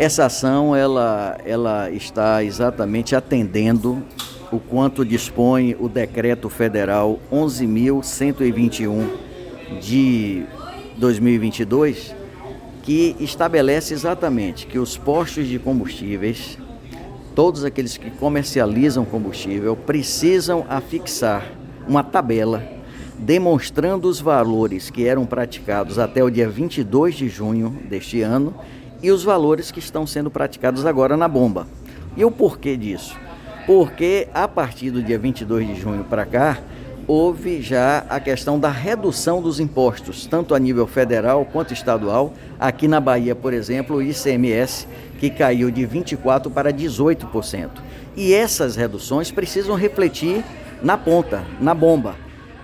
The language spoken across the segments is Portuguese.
Essa ação ela, ela está exatamente atendendo o quanto dispõe o decreto federal 11.121 de 2022, que estabelece exatamente que os postos de combustíveis, todos aqueles que comercializam combustível, precisam afixar uma tabela demonstrando os valores que eram praticados até o dia 22 de junho deste ano e os valores que estão sendo praticados agora na bomba. E o porquê disso? Porque a partir do dia 22 de junho para cá, houve já a questão da redução dos impostos, tanto a nível federal quanto estadual. Aqui na Bahia, por exemplo, o ICMS, que caiu de 24% para 18%. E essas reduções precisam refletir na ponta, na bomba.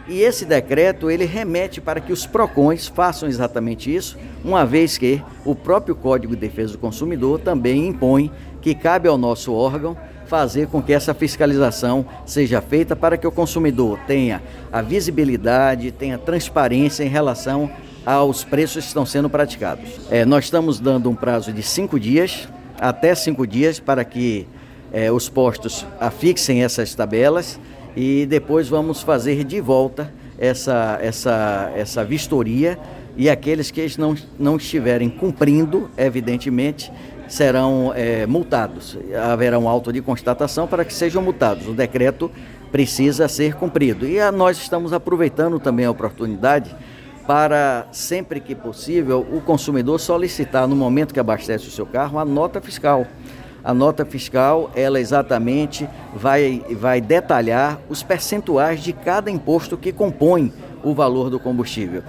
E esse decreto ele remete para que os PROCONs façam exatamente isso, uma vez que o próprio Código de Defesa do Consumidor também impõe que cabe ao nosso órgão fazer com que essa fiscalização seja feita para que o consumidor tenha a visibilidade, tenha transparência em relação aos preços que estão sendo praticados. É, nós estamos dando um prazo de cinco dias, até cinco dias, para que é, os postos afixem essas tabelas e depois vamos fazer de volta essa, essa, essa vistoria e aqueles que não, não estiverem cumprindo, evidentemente, serão é, multados. Haverá um auto de constatação para que sejam multados. O decreto precisa ser cumprido. E a, nós estamos aproveitando também a oportunidade para, sempre que possível, o consumidor solicitar, no momento que abastece o seu carro, a nota fiscal. A nota fiscal, ela exatamente vai, vai detalhar os percentuais de cada imposto que compõe o valor do combustível.